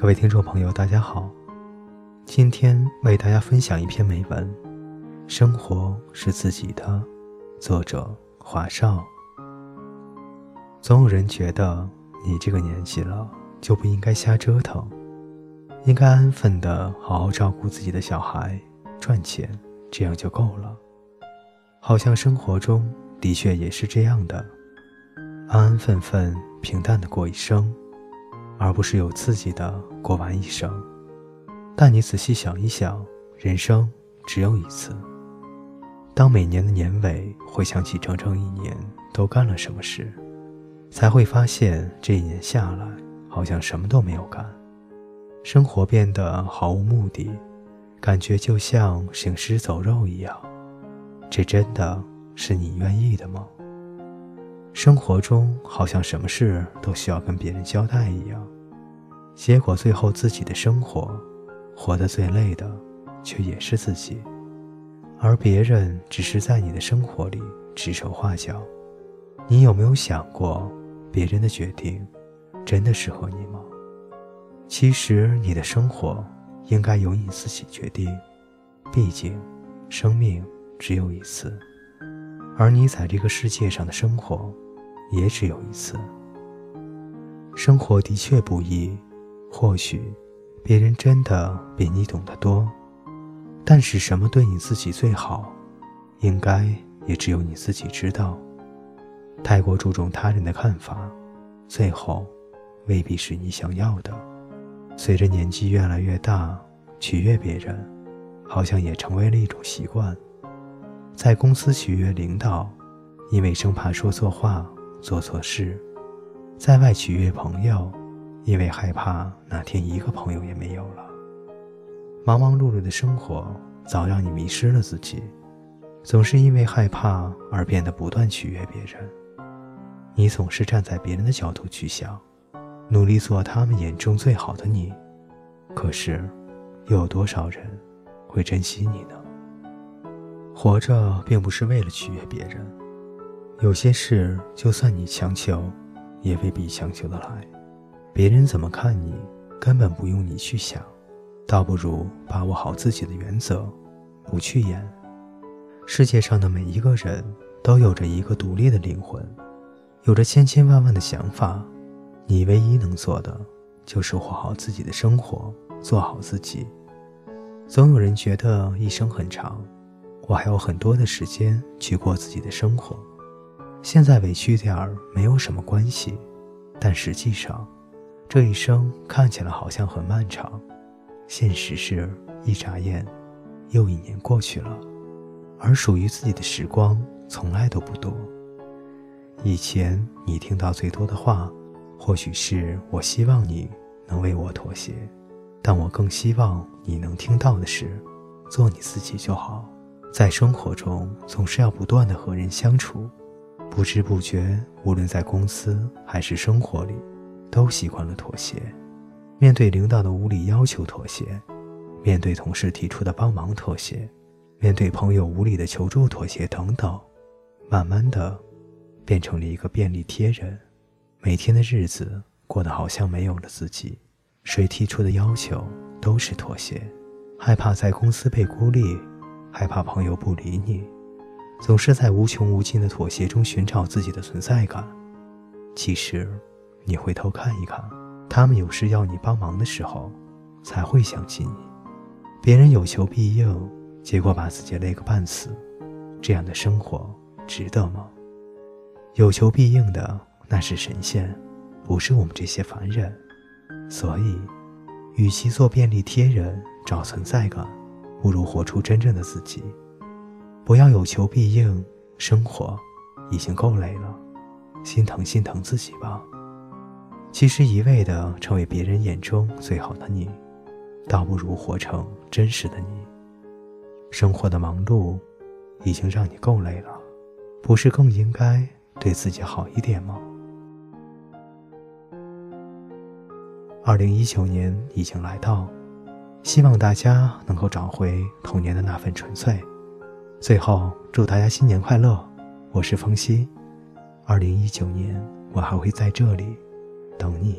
各位听众朋友，大家好。今天为大家分享一篇美文，《生活是自己的》，作者华少。总有人觉得你这个年纪了就不应该瞎折腾，应该安分的好好照顾自己的小孩，赚钱，这样就够了。好像生活中的确也是这样的，安安分分、平淡的过一生。而不是有刺激的过完一生，但你仔细想一想，人生只有一次。当每年的年尾回想起整整一年都干了什么事，才会发现这一年下来好像什么都没有干，生活变得毫无目的，感觉就像行尸走肉一样。这真的是你愿意的吗？生活中好像什么事都需要跟别人交代一样，结果最后自己的生活，活得最累的，却也是自己，而别人只是在你的生活里指手画脚。你有没有想过，别人的决定，真的适合你吗？其实你的生活，应该由你自己决定，毕竟，生命只有一次，而你在这个世界上的生活。也只有一次。生活的确不易，或许别人真的比你懂得多，但是什么对你自己最好，应该也只有你自己知道。太过注重他人的看法，最后未必是你想要的。随着年纪越来越大，取悦别人，好像也成为了一种习惯。在公司取悦领导，因为生怕说错话。做错事，在外取悦朋友，因为害怕哪天一个朋友也没有了。忙忙碌碌的生活早让你迷失了自己，总是因为害怕而变得不断取悦别人。你总是站在别人的角度去想，努力做他们眼中最好的你。可是，又有多少人会珍惜你呢？活着并不是为了取悦别人。有些事，就算你强求，也未必强求得来。别人怎么看你，根本不用你去想，倒不如把握好自己的原则，不去演。世界上的每一个人都有着一个独立的灵魂，有着千千万万的想法。你唯一能做的，就是活好自己的生活，做好自己。总有人觉得一生很长，我还有很多的时间去过自己的生活。现在委屈点儿没有什么关系，但实际上，这一生看起来好像很漫长，现实是一眨眼，又一年过去了，而属于自己的时光从来都不多。以前你听到最多的话，或许是我希望你能为我妥协，但我更希望你能听到的是，做你自己就好。在生活中，总是要不断的和人相处。不知不觉，无论在公司还是生活里，都习惯了妥协。面对领导的无理要求妥协，面对同事提出的帮忙妥协，面对朋友无理的求助妥协等等，慢慢的，变成了一个便利贴人。每天的日子过得好像没有了自己，谁提出的要求都是妥协，害怕在公司被孤立，害怕朋友不理你。总是在无穷无尽的妥协中寻找自己的存在感。其实，你回头看一看，他们有事要你帮忙的时候，才会想起你。别人有求必应，结果把自己累个半死，这样的生活值得吗？有求必应的那是神仙，不是我们这些凡人。所以，与其做便利贴人找存在感，不如活出真正的自己。不要有求必应，生活已经够累了，心疼心疼自己吧。其实一味的成为别人眼中最好的你，倒不如活成真实的你。生活的忙碌已经让你够累了，不是更应该对自己好一点吗？二零一九年已经来到，希望大家能够找回童年的那份纯粹。最后，祝大家新年快乐！我是风夕，二零一九年，我还会在这里等你。